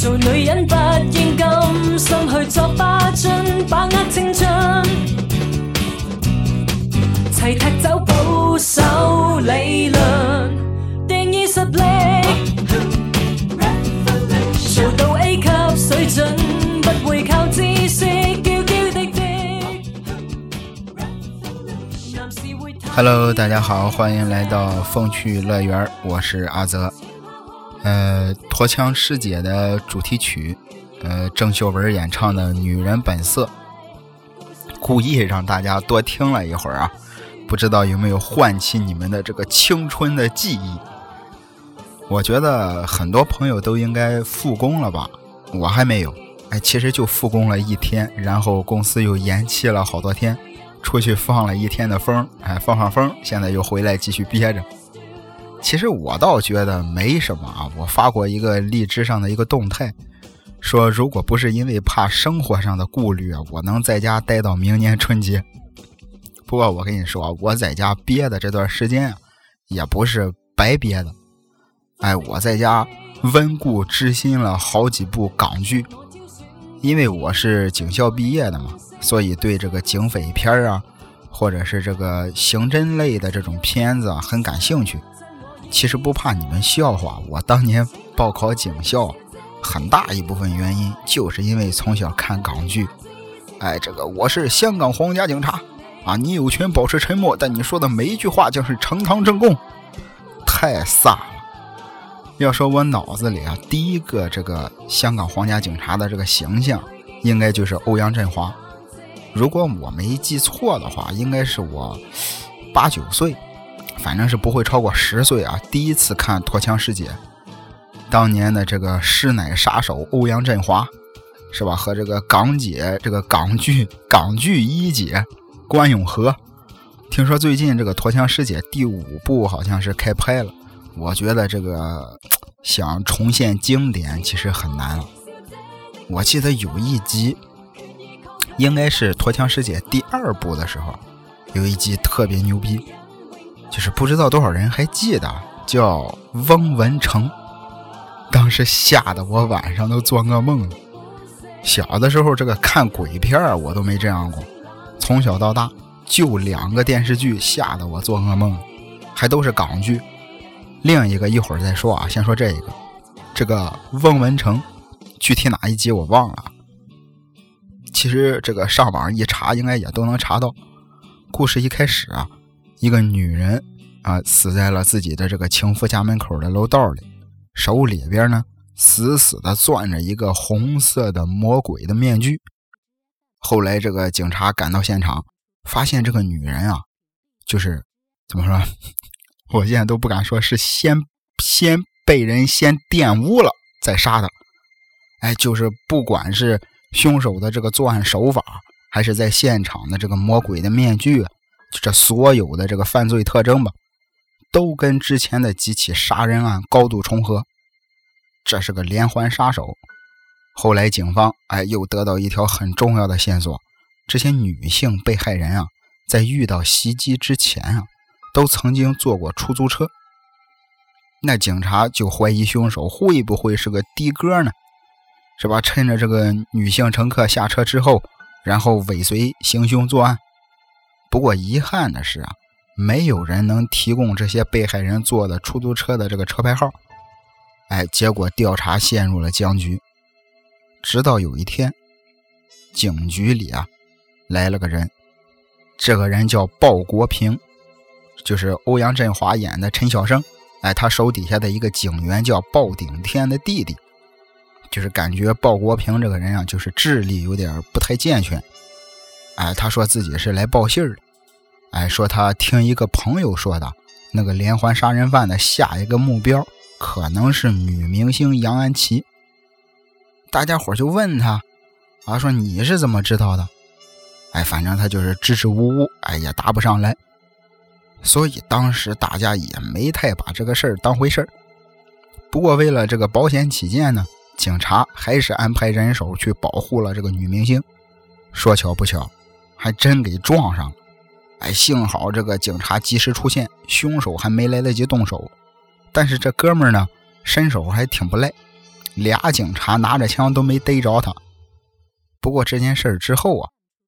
做女人不应甘心去作花樽，把握青春，齐踢走保守理论，定义实力，做到 A 级水准，不会靠知识娇娇滴滴。Hello，大家好，欢迎来到风趣乐园，我是阿泽。呃，脱枪师姐的主题曲，呃，郑秀文演唱的《女人本色》，故意让大家多听了一会儿啊，不知道有没有唤起你们的这个青春的记忆？我觉得很多朋友都应该复工了吧，我还没有。哎，其实就复工了一天，然后公司又延期了好多天。出去放了一天的风，哎，放放风，现在又回来继续憋着。其实我倒觉得没什么啊，我发过一个荔枝上的一个动态，说如果不是因为怕生活上的顾虑啊，我能在家待到明年春节。不过我跟你说，我在家憋的这段时间啊，也不是白憋的。哎，我在家温故知新了好几部港剧，因为我是警校毕业的嘛。所以对这个警匪片啊，或者是这个刑侦类的这种片子啊，很感兴趣。其实不怕你们笑话，我当年报考警校，很大一部分原因就是因为从小看港剧。哎，这个我是香港皇家警察啊，你有权保持沉默，但你说的每一句话将是呈堂证供。太飒了！要说我脑子里啊，第一个这个香港皇家警察的这个形象，应该就是欧阳震华。如果我没记错的话，应该是我八九岁，反正是不会超过十岁啊。第一次看《脱枪师姐》，当年的这个师奶杀手欧阳震华，是吧？和这个港姐，这个港剧港剧一姐关咏荷。听说最近这个《脱枪师姐》第五部好像是开拍了，我觉得这个想重现经典其实很难。我记得有一集。应该是《脱枪师姐》第二部的时候，有一集特别牛逼，就是不知道多少人还记得，叫翁文成。当时吓得我晚上都做噩梦了。小的时候，这个看鬼片我都没这样过，从小到大就两个电视剧吓得我做噩梦，还都是港剧。另一个一会儿再说啊，先说这一个，这个翁文成，具体哪一集我忘了。其实这个上网一查，应该也都能查到。故事一开始啊，一个女人啊死在了自己的这个情夫家门口的楼道里，手里边呢死死的攥着一个红色的魔鬼的面具。后来这个警察赶到现场，发现这个女人啊，就是怎么说？我现在都不敢说是先先被人先玷污了再杀的。哎，就是不管是。凶手的这个作案手法，还是在现场的这个魔鬼的面具，这所有的这个犯罪特征吧，都跟之前的几起杀人案高度重合。这是个连环杀手。后来警方哎又得到一条很重要的线索：这些女性被害人啊，在遇到袭击之前啊，都曾经坐过出租车。那警察就怀疑凶手会不会是个的哥呢？是吧？趁着这个女性乘客下车之后，然后尾随行凶作案。不过遗憾的是啊，没有人能提供这些被害人坐的出租车的这个车牌号。哎，结果调查陷入了僵局。直到有一天，警局里啊来了个人，这个人叫鲍国平，就是欧阳震华演的陈小生。哎，他手底下的一个警员叫鲍顶天的弟弟。就是感觉鲍国平这个人啊，就是智力有点不太健全。哎，他说自己是来报信儿的。哎，说他听一个朋友说的，那个连环杀人犯的下一个目标可能是女明星杨安琪。大家伙就问他，啊，说你是怎么知道的？哎，反正他就是支支吾吾，哎，也答不上来。所以当时大家也没太把这个事儿当回事儿。不过为了这个保险起见呢。警察还是安排人手去保护了这个女明星，说巧不巧，还真给撞上了。哎，幸好这个警察及时出现，凶手还没来得及动手。但是这哥们儿呢，身手还挺不赖，俩警察拿着枪都没逮着他。不过这件事之后啊，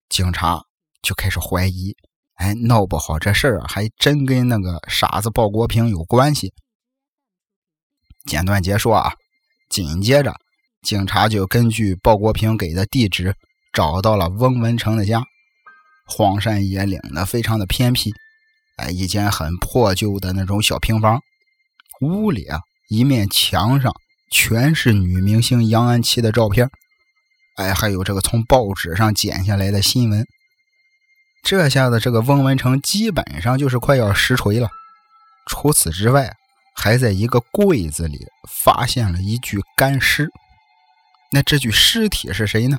警察就开始怀疑，哎，闹不好这事儿啊还真跟那个傻子鲍国平有关系。简短结束啊，紧接着警察就根据鲍国平给的地址找到了翁文成的家，荒山野岭的，非常的偏僻。哎，一间很破旧的那种小平房，屋里啊，一面墙上全是女明星杨安琪的照片，哎，还有这个从报纸上剪下来的新闻。这下子，这个翁文成基本上就是快要实锤了。除此之外，还在一个柜子里发现了一具干尸。那这具尸体是谁呢？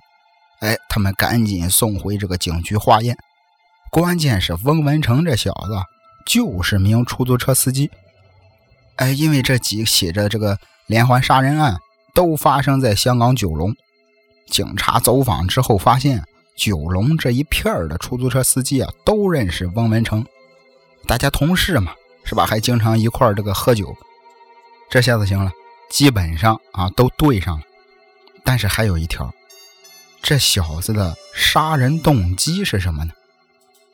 哎，他们赶紧送回这个警局化验。关键是翁文成这小子就是名出租车司机，哎，因为这几写着这个连环杀人案都发生在香港九龙。警察走访之后发现，九龙这一片的出租车司机啊都认识翁文成，大家同事嘛，是吧？还经常一块这个喝酒。这下子行了，基本上啊都对上了。但是还有一条，这小子的杀人动机是什么呢？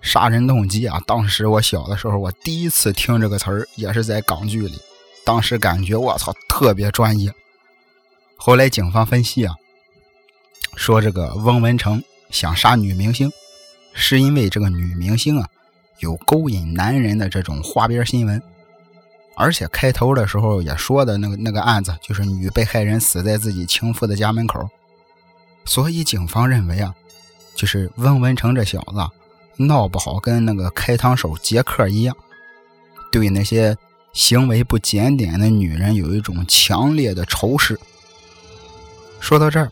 杀人动机啊！当时我小的时候，我第一次听这个词儿，也是在港剧里。当时感觉我操，特别专业。后来警方分析啊，说这个翁文成想杀女明星，是因为这个女明星啊有勾引男人的这种花边新闻，而且开头的时候也说的那个那个案子，就是女被害人死在自己情妇的家门口，所以警方认为啊，就是翁文成这小子。闹不好跟那个开膛手杰克一样，对那些行为不检点的女人有一种强烈的仇视。说到这儿，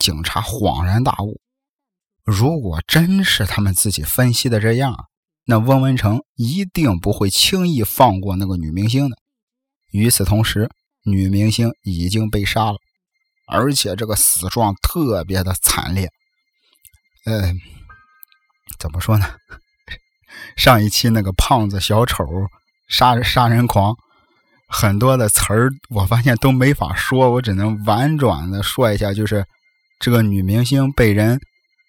警察恍然大悟：如果真是他们自己分析的这样，那翁文成一定不会轻易放过那个女明星的。与此同时，女明星已经被杀了，而且这个死状特别的惨烈。嗯。怎么说呢？上一期那个胖子小丑杀杀人狂，很多的词儿我发现都没法说，我只能婉转的说一下，就是这个女明星被人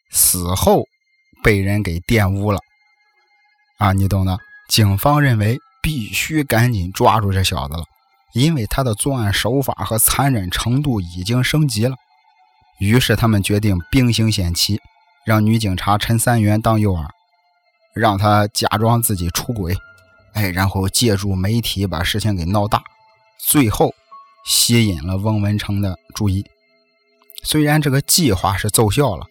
死后被人给玷污了啊，你懂的。警方认为必须赶紧抓住这小子了，因为他的作案手法和残忍程度已经升级了。于是他们决定兵行险棋。让女警察陈三元当诱饵，让她假装自己出轨，哎，然后借助媒体把事情给闹大，最后吸引了翁文成的注意。虽然这个计划是奏效了，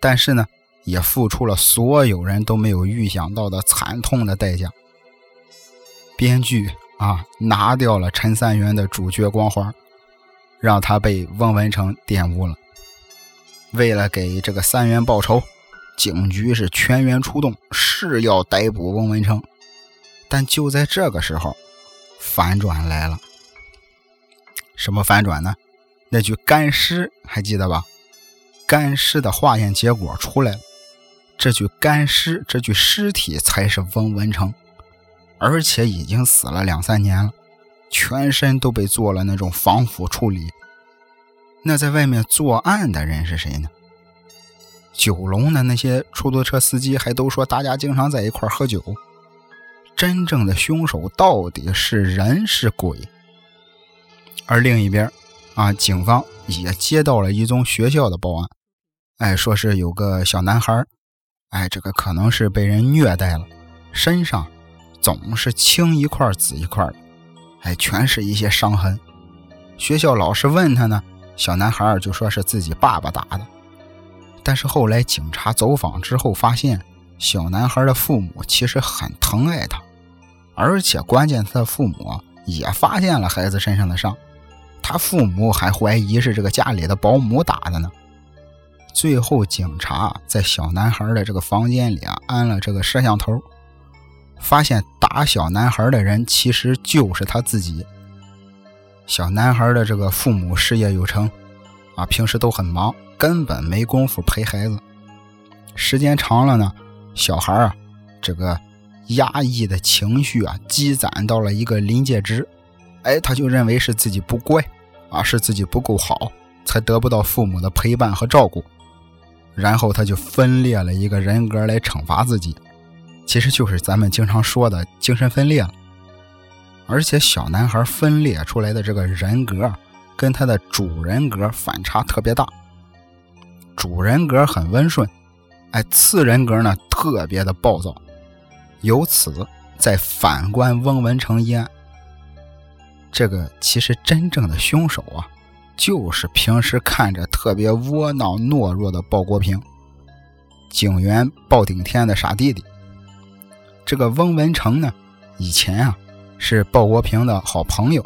但是呢，也付出了所有人都没有预想到的惨痛的代价。编剧啊，拿掉了陈三元的主角光环，让他被翁文成玷污了。为了给这个三元报仇，警局是全员出动，是要逮捕翁文成。但就在这个时候，反转来了。什么反转呢？那具干尸还记得吧？干尸的化验结果出来了，这具干尸，这具尸体才是翁文成，而且已经死了两三年了，全身都被做了那种防腐处理。那在外面作案的人是谁呢？九龙的那些出租车司机还都说大家经常在一块喝酒。真正的凶手到底是人是鬼？而另一边，啊，警方也接到了一宗学校的报案，哎，说是有个小男孩，哎，这个可能是被人虐待了，身上总是青一块紫一块的，哎，全是一些伤痕。学校老师问他呢。小男孩就说是自己爸爸打的，但是后来警察走访之后发现，小男孩的父母其实很疼爱他，而且关键他的父母也发现了孩子身上的伤，他父母还怀疑是这个家里的保姆打的呢。最后警察在小男孩的这个房间里啊安了这个摄像头，发现打小男孩的人其实就是他自己。小男孩的这个父母事业有成，啊，平时都很忙，根本没工夫陪孩子。时间长了呢，小孩啊，这个压抑的情绪啊，积攒到了一个临界值，哎，他就认为是自己不乖，啊，是自己不够好，才得不到父母的陪伴和照顾，然后他就分裂了一个人格来惩罚自己，其实就是咱们经常说的精神分裂了。而且小男孩分裂出来的这个人格，跟他的主人格反差特别大。主人格很温顺，哎，次人格呢特别的暴躁。由此再反观翁文成一案，这个其实真正的凶手啊，就是平时看着特别窝囊懦弱的鲍国平，警员鲍顶天的傻弟弟。这个翁文成呢，以前啊。是鲍国平的好朋友，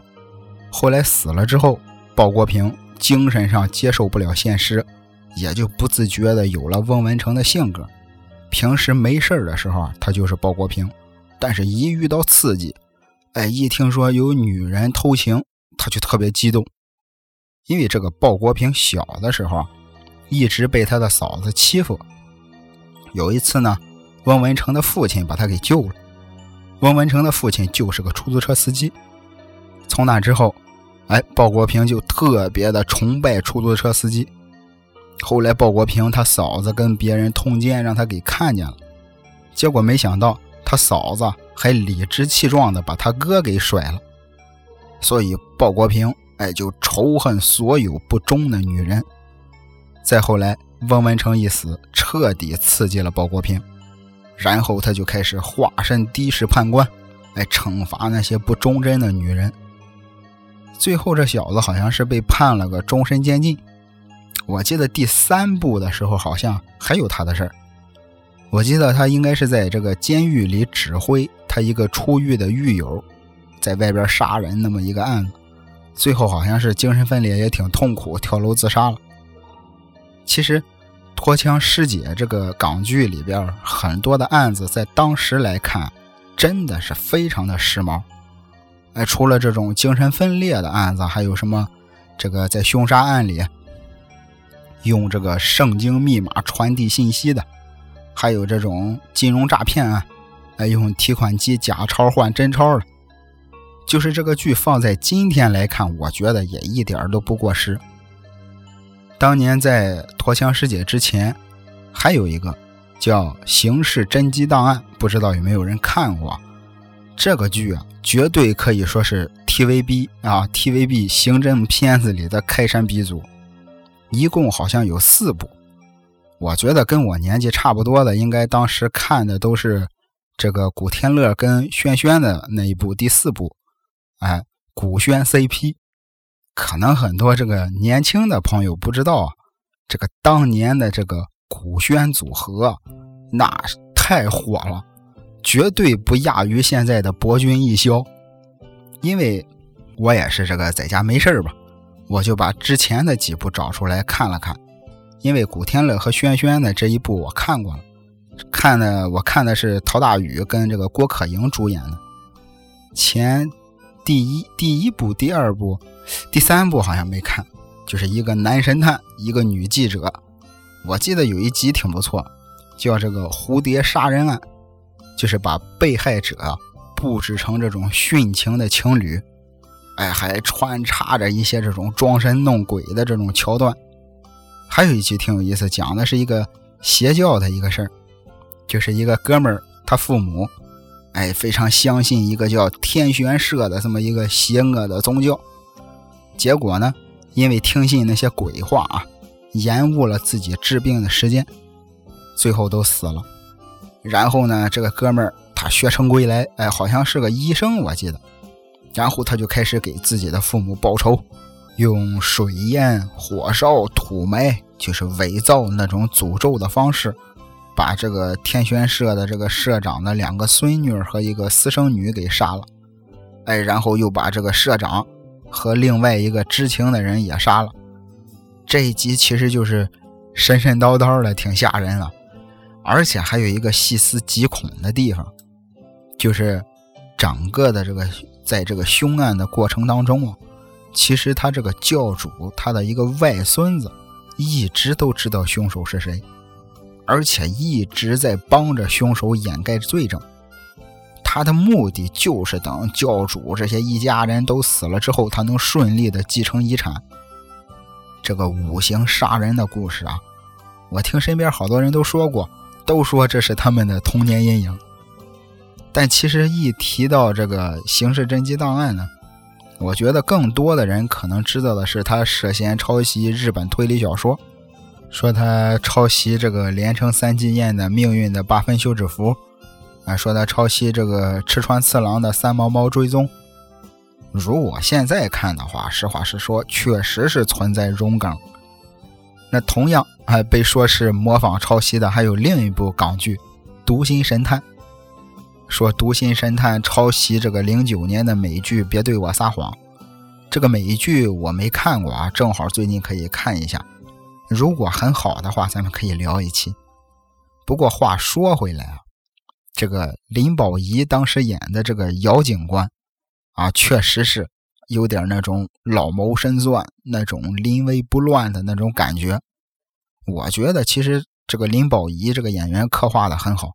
后来死了之后，鲍国平精神上接受不了现实，也就不自觉的有了翁文成的性格。平时没事的时候，他就是鲍国平，但是一遇到刺激，哎，一听说有女人偷情，他就特别激动。因为这个鲍国平小的时候啊，一直被他的嫂子欺负。有一次呢，翁文成的父亲把他给救了。翁文成的父亲就是个出租车司机。从那之后，哎，鲍国平就特别的崇拜出租车司机。后来，鲍国平他嫂子跟别人通奸，让他给看见了。结果没想到，他嫂子还理直气壮的把他哥给甩了。所以，鲍国平哎就仇恨所有不忠的女人。再后来，翁文成一死，彻底刺激了鲍国平。然后他就开始化身的士判官，来惩罚那些不忠贞的女人。最后这小子好像是被判了个终身监禁。我记得第三部的时候好像还有他的事儿。我记得他应该是在这个监狱里指挥他一个出狱的狱友，在外边杀人那么一个案子。最后好像是精神分裂，也挺痛苦，跳楼自杀了。其实。脱枪师姐这个港剧里边很多的案子，在当时来看，真的是非常的时髦。哎，除了这种精神分裂的案子，还有什么？这个在凶杀案里用这个圣经密码传递信息的，还有这种金融诈骗案，哎，用提款机假钞换真钞的。就是这个剧放在今天来看，我觉得也一点都不过时。当年在脱枪师姐之前，还有一个叫《刑事侦缉档案》，不知道有没有人看过？这个剧啊，绝对可以说是 TVB 啊 TVB 刑侦片子里的开山鼻祖。一共好像有四部，我觉得跟我年纪差不多的，应该当时看的都是这个古天乐跟轩轩的那一部第四部，哎，古轩 CP。可能很多这个年轻的朋友不知道啊，这个当年的这个古轩组合，那太火了，绝对不亚于现在的博君一肖。因为我也是这个在家没事吧，我就把之前的几部找出来看了看。因为古天乐和轩轩的这一部我看过了，看的我看的是陶大宇跟这个郭可盈主演的前。第一第一部、第二部、第三部好像没看，就是一个男神探，一个女记者。我记得有一集挺不错，叫这个蝴蝶杀人案，就是把被害者布置成这种殉情的情侣，哎，还穿插着一些这种装神弄鬼的这种桥段。还有一集挺有意思，讲的是一个邪教的一个事儿，就是一个哥们儿他父母。哎，非常相信一个叫天玄社的这么一个邪恶的宗教，结果呢，因为听信那些鬼话啊，延误了自己治病的时间，最后都死了。然后呢，这个哥们儿他学成归来，哎，好像是个医生，我记得。然后他就开始给自己的父母报仇，用水淹、火烧、土埋，就是伪造那种诅咒的方式。把这个天玄社的这个社长的两个孙女和一个私生女给杀了，哎，然后又把这个社长和另外一个知情的人也杀了。这一集其实就是神神叨叨的，挺吓人了。而且还有一个细思极恐的地方，就是整个的这个在这个凶案的过程当中啊，其实他这个教主他的一个外孙子一直都知道凶手是谁。而且一直在帮着凶手掩盖罪证，他的目的就是等教主这些一家人都死了之后，他能顺利的继承遗产。这个五行杀人的故事啊，我听身边好多人都说过，都说这是他们的童年阴影。但其实一提到这个刑事侦缉档案呢，我觉得更多的人可能知道的是他涉嫌抄袭日本推理小说，说他抄袭这个连城三季彦的命运的八分休止符，啊，说他抄袭这个赤川次郎的三毛猫追踪。如果现在看的话，实话实说，确实是存在荣梗。那同样还被说是模仿抄袭的，还有另一部港剧《读心神探》，说《读心神探》抄袭这个零九年的美剧《别对我撒谎》。这个美剧我没看过啊，正好最近可以看一下。如果很好的话，咱们可以聊一期。不过话说回来啊，这个林保怡当时演的这个姚警官。啊，确实是有点那种老谋深算、那种临危不乱的那种感觉。我觉得其实这个林保怡这个演员刻画的很好，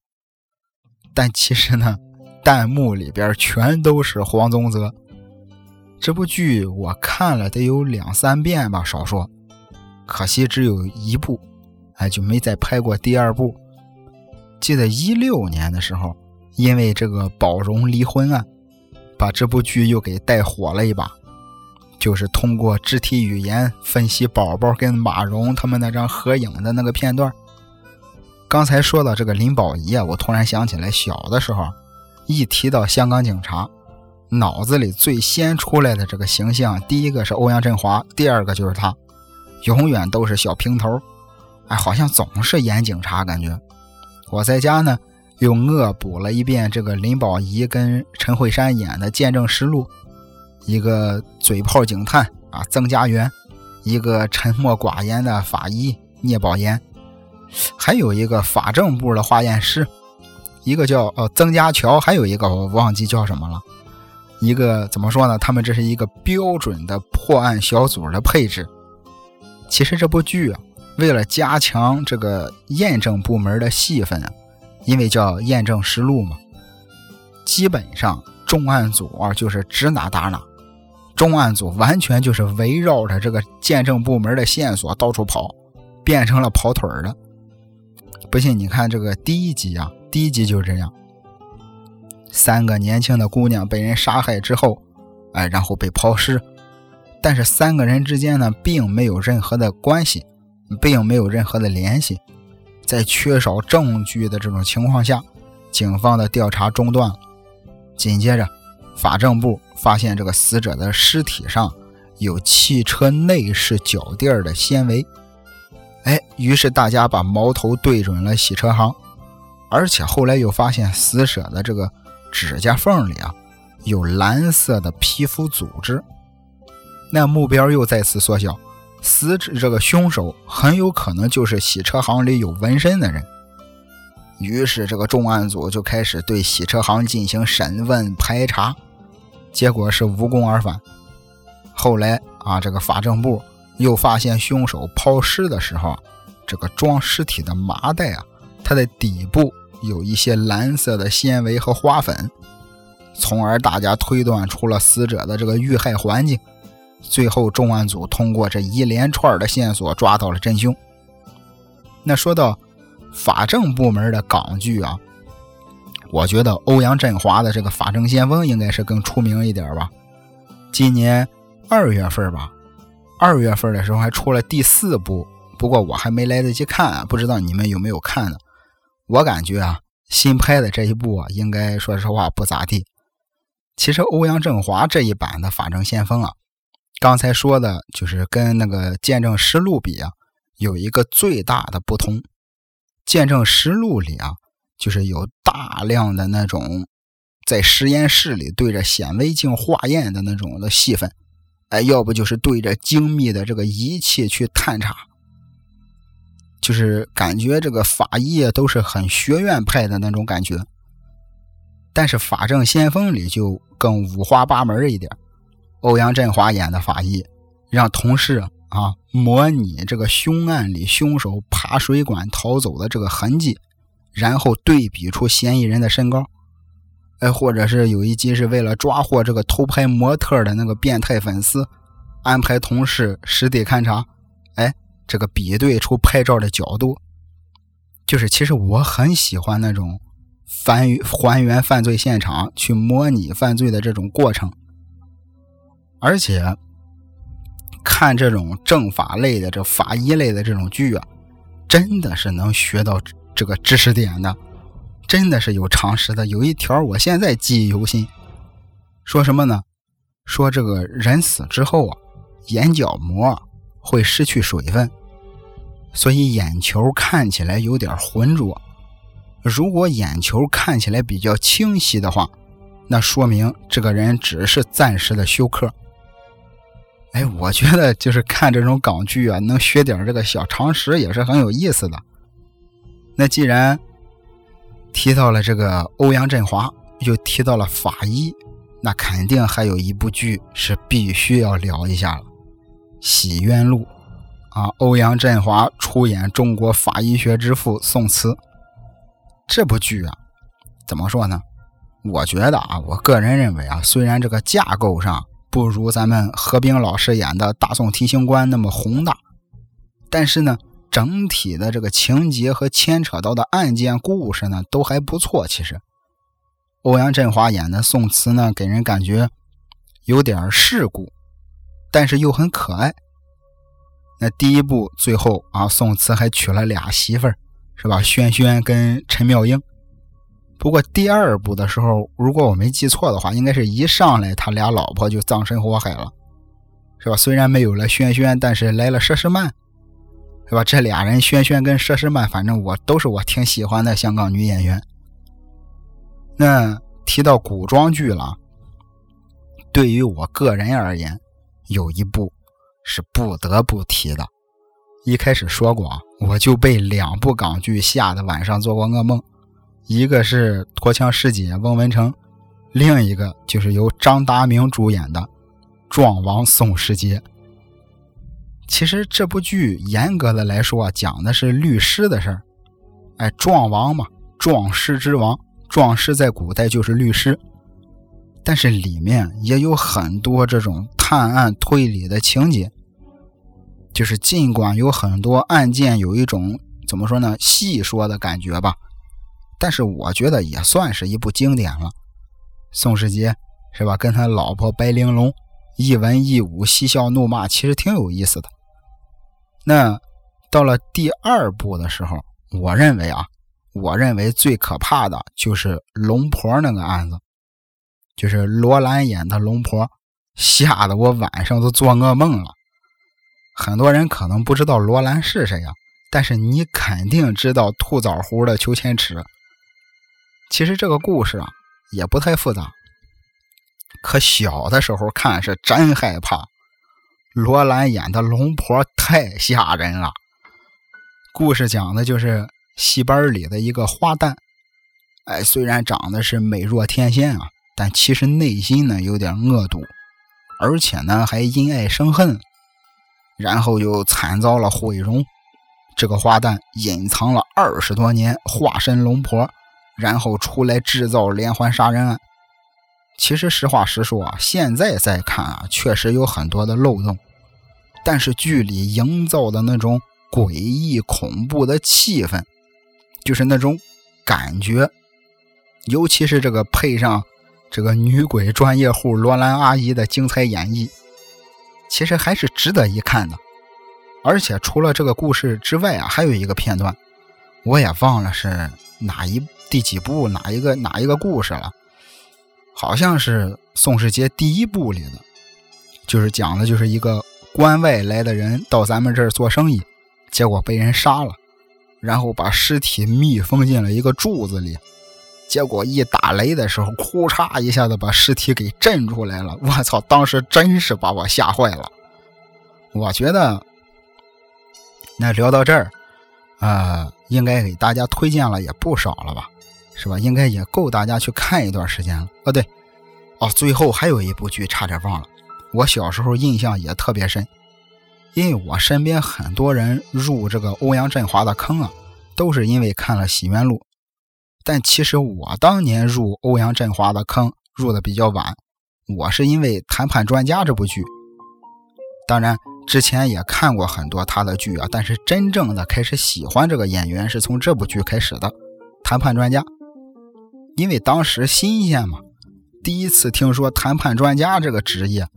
但其实呢，弹幕里边全都是黄宗泽。这部剧我看了得有两三遍吧，少说。可惜只有一部，哎，就没再拍过第二部。记得一六年的时候，因为这个宝荣离婚案。把这部剧又给带火了一把，就是通过肢体语言分析宝宝跟马蓉他们那张合影的那个片段。刚才说到这个林保怡啊，我突然想起来，小的时候一提到香港警察，脑子里最先出来的这个形象，第一个是欧阳震华，第二个就是他，永远都是小平头，哎，好像总是演警察感觉。我在家呢。又恶补了一遍这个林保怡跟陈慧珊演的《见证实录》，一个嘴炮警探啊曾家元，一个沉默寡言的法医聂宝言，还有一个法政部的化验师，一个叫呃曾家桥，还有一个我忘记叫什么了。一个怎么说呢？他们这是一个标准的破案小组的配置。其实这部剧啊，为了加强这个验证部门的戏份啊。因为叫验证实录嘛，基本上重案组啊就是指哪打哪，重案组完全就是围绕着这个鉴证部门的线索到处跑，变成了跑腿的。不信你看这个第一集啊，第一集就是这样，三个年轻的姑娘被人杀害之后，哎，然后被抛尸，但是三个人之间呢并没有任何的关系，并没有任何的联系。在缺少证据的这种情况下，警方的调查中断了。紧接着，法政部发现这个死者的尸体上有汽车内饰脚垫的纤维。哎，于是大家把矛头对准了洗车行，而且后来又发现死者的这个指甲缝里啊有蓝色的皮肤组织，那目标又再次缩小。死者这个凶手很有可能就是洗车行里有纹身的人，于是这个重案组就开始对洗车行进行审问排查，结果是无功而返。后来啊，这个法政部又发现凶手抛尸的时候，这个装尸体的麻袋啊，它的底部有一些蓝色的纤维和花粉，从而大家推断出了死者的这个遇害环境。最后，重案组通过这一连串的线索抓到了真凶。那说到法政部门的港剧啊，我觉得欧阳震华的这个《法政先锋》应该是更出名一点吧。今年二月份吧，二月份的时候还出了第四部，不过我还没来得及看，不知道你们有没有看呢？我感觉啊，新拍的这一部啊，应该说实话不咋地。其实欧阳震华这一版的《法政先锋》啊。刚才说的就是跟那个《见证实录》比啊，有一个最大的不同，《见证实录》里啊，就是有大量的那种在实验室里对着显微镜化验的那种的戏份，哎，要不就是对着精密的这个仪器去探查，就是感觉这个法医都是很学院派的那种感觉。但是《法证先锋》里就更五花八门一点。欧阳震华演的法医，让同事啊模拟这个凶案里凶手爬水管逃走的这个痕迹，然后对比出嫌疑人的身高。哎，或者是有一集是为了抓获这个偷拍模特的那个变态粉丝，安排同事实地勘察，哎，这个比对出拍照的角度，就是其实我很喜欢那种还还原犯罪现场，去模拟犯罪的这种过程，而且看这种政法类的、这法医类的这种剧啊，真的是能学到这个知识点的。真的是有常识的，有一条我现在记忆犹新，说什么呢？说这个人死之后啊，眼角膜会失去水分，所以眼球看起来有点浑浊。如果眼球看起来比较清晰的话，那说明这个人只是暂时的休克。哎，我觉得就是看这种港剧啊，能学点这个小常识也是很有意思的。那既然。提到了这个欧阳震华，又提到了法医，那肯定还有一部剧是必须要聊一下了，《洗冤录》啊，欧阳震华出演中国法医学之父宋慈。这部剧啊，怎么说呢？我觉得啊，我个人认为啊，虽然这个架构上不如咱们何冰老师演的《大宋提刑官》那么宏大，但是呢。整体的这个情节和牵扯到的案件故事呢，都还不错。其实，欧阳震华演的宋慈呢，给人感觉有点世故，但是又很可爱。那第一部最后啊，宋慈还娶了俩媳妇儿，是吧？轩轩跟陈妙英。不过第二部的时候，如果我没记错的话，应该是一上来他俩老婆就葬身火海了，是吧？虽然没有了轩轩，但是来了佘诗曼。是吧？这俩人，轩轩跟佘诗曼，反正我都是我挺喜欢的香港女演员。那提到古装剧了，对于我个人而言，有一部是不得不提的。一开始说过啊，我就被两部港剧吓得晚上做过噩梦，一个是《驼枪师姐》翁文成，另一个就是由张达明主演的《壮王宋世杰》。其实这部剧严格的来说啊，讲的是律师的事儿。哎，壮王嘛，壮士之王，壮士在古代就是律师。但是里面也有很多这种探案推理的情节。就是尽管有很多案件有一种怎么说呢，细说的感觉吧，但是我觉得也算是一部经典了。宋世杰是吧？跟他老婆白玲珑。一文一武，嬉笑怒骂，其实挺有意思的。那到了第二部的时候，我认为啊，我认为最可怕的就是龙婆那个案子，就是罗兰演的龙婆，吓得我晚上都做噩梦了。很多人可能不知道罗兰是谁呀，但是你肯定知道兔枣湖的裘千尺。其实这个故事啊，也不太复杂。可小的时候看是真害怕，罗兰演的龙婆太吓人了。故事讲的就是戏班里的一个花旦，哎，虽然长得是美若天仙啊，但其实内心呢有点恶毒，而且呢还因爱生恨，然后又惨遭了毁容。这个花旦隐藏了二十多年，化身龙婆，然后出来制造连环杀人案。其实实话实说啊，现在再看啊，确实有很多的漏洞。但是剧里营造的那种诡异恐怖的气氛，就是那种感觉，尤其是这个配上这个女鬼专业户罗兰阿姨的精彩演绎，其实还是值得一看的。而且除了这个故事之外啊，还有一个片段，我也忘了是哪一第几部哪一个哪一个故事了。好像是宋世杰第一部里的，就是讲的，就是一个关外来的人到咱们这儿做生意，结果被人杀了，然后把尸体密封进了一个柱子里，结果一打雷的时候，呼嚓一下子把尸体给震出来了。我操！当时真是把我吓坏了。我觉得，那聊到这儿，呃，应该给大家推荐了也不少了吧。是吧？应该也够大家去看一段时间了。哦，对，哦，最后还有一部剧差点忘了，我小时候印象也特别深，因为我身边很多人入这个欧阳震华的坑啊，都是因为看了《洗冤录》，但其实我当年入欧阳震华的坑入的比较晚，我是因为《谈判专家》这部剧。当然，之前也看过很多他的剧啊，但是真正的开始喜欢这个演员是从这部剧开始的，《谈判专家》。因为当时新鲜嘛，第一次听说谈判专家这个职业，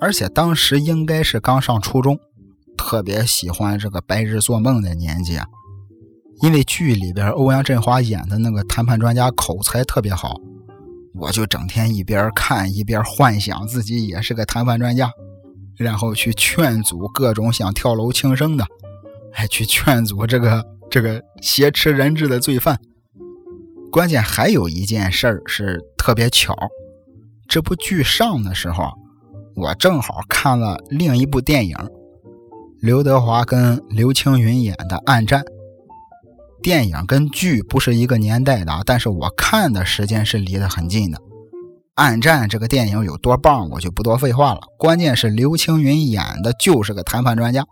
而且当时应该是刚上初中，特别喜欢这个白日做梦的年纪啊。因为剧里边欧阳震华演的那个谈判专家口才特别好，我就整天一边看一边幻想自己也是个谈判专家，然后去劝阻各种想跳楼轻生的，还去劝阻这个这个挟持人质的罪犯。关键还有一件事儿是特别巧，这部剧上的时候，我正好看了另一部电影，刘德华跟刘青云演的《暗战》。电影跟剧不是一个年代的，但是我看的时间是离得很近的。《暗战》这个电影有多棒，我就不多废话了。关键是刘青云演的就是个谈判专家。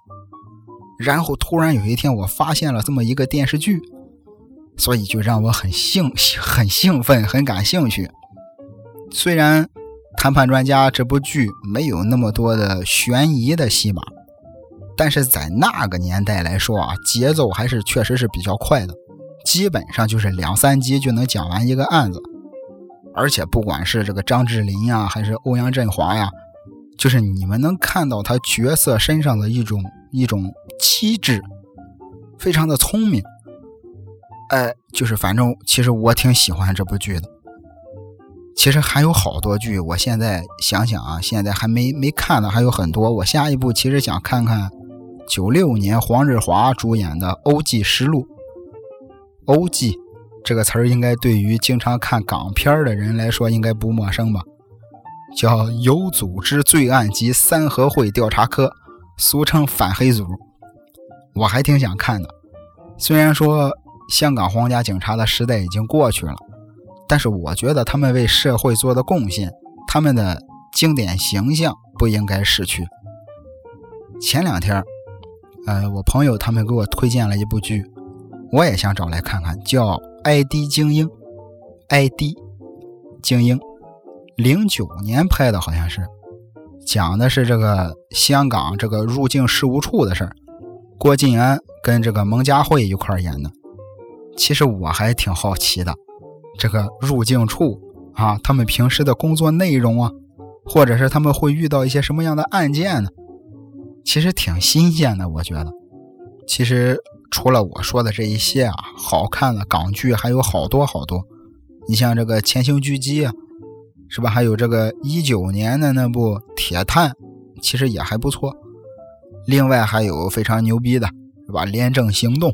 然后突然有一天，我发现了这么一个电视剧，所以就让我很兴 很兴奋，很感兴趣。虽然《谈判专家》这部剧没有那么多的悬疑的戏码。但是在那个年代来说啊，节奏还是确实是比较快的，基本上就是两三集就能讲完一个案子。而且不管是这个张智霖呀，还是欧阳震华呀，就是你们能看到他角色身上的一种一种机智，非常的聪明。哎，就是反正其实我挺喜欢这部剧的。其实还有好多剧，我现在想想啊，现在还没没看的还有很多。我下一步其实想看看。九六年，黄日华主演的《欧记实录》。欧记这个词儿，应该对于经常看港片的人来说，应该不陌生吧？叫有组织罪案及三合会调查科，俗称反黑组。我还挺想看的。虽然说香港皇家警察的时代已经过去了，但是我觉得他们为社会做的贡献，他们的经典形象不应该逝去。前两天。呃，我朋友他们给我推荐了一部剧，我也想找来看看，叫《ID 精英》，ID 精英，零九年拍的，好像是，讲的是这个香港这个入境事务处的事儿，郭晋安跟这个蒙嘉慧一块演的。其实我还挺好奇的，这个入境处啊，他们平时的工作内容啊，或者是他们会遇到一些什么样的案件呢？其实挺新鲜的，我觉得。其实除了我说的这一些啊，好看的港剧还有好多好多。你像这个《潜行狙击》啊，是吧？还有这个一九年的那部《铁探》，其实也还不错。另外还有非常牛逼的，是吧？《廉政行动》，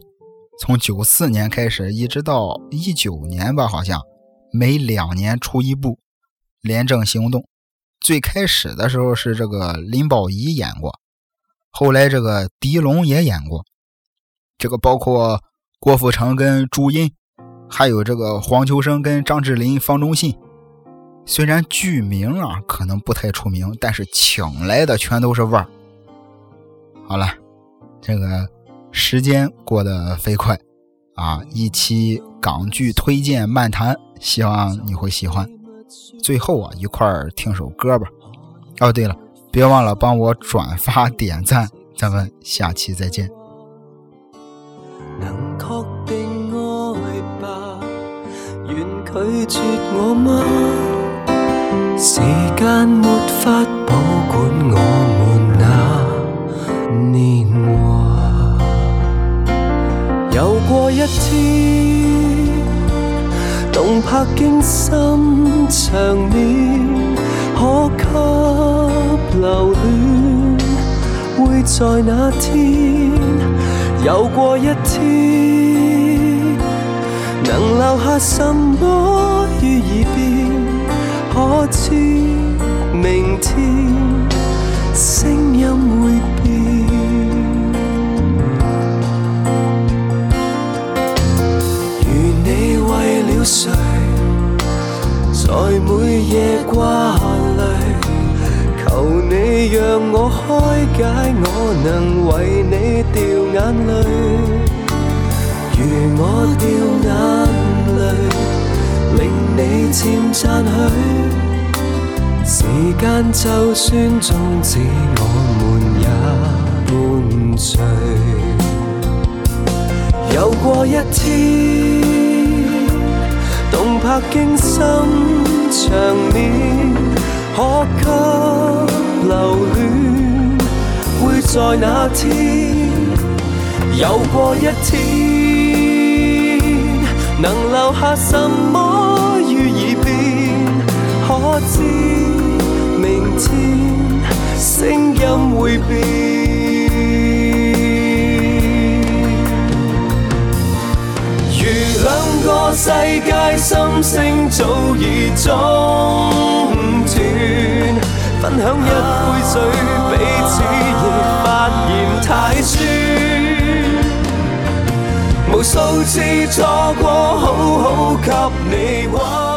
从九四年开始一直到一九年吧，好像每两年出一部《廉政行动》。最开始的时候是这个林保怡演过。后来这个狄龙也演过，这个包括郭富城跟朱茵，还有这个黄秋生跟张智霖、方中信。虽然剧名啊可能不太出名，但是请来的全都是腕儿。好了，这个时间过得飞快啊！一期港剧推荐漫谈，希望你会喜欢。最后啊，一块儿听首歌吧。哦，对了。别忘了帮我转发点赞，咱们下期再见。能确定爱吧，愿拒绝我吗？时间没法保管我们那年华。又过一天，动魄惊心场面，可给？留恋会在那天，又过一天，能留下什么于耳边？可知明天声音会变？如你为了谁，在每夜挂？让我开解我能为你掉眼泪如我掉眼泪令你渐赞许时间就算终止我们也伴随有过一天动魄惊心场面可给留戀，會在那天。有過一天，能留下什麼於耳边？可知明天聲音會變？如兩個世界心聲早已中斷，分享一杯水，彼此亦發現太酸。无数次错过，好好给你温。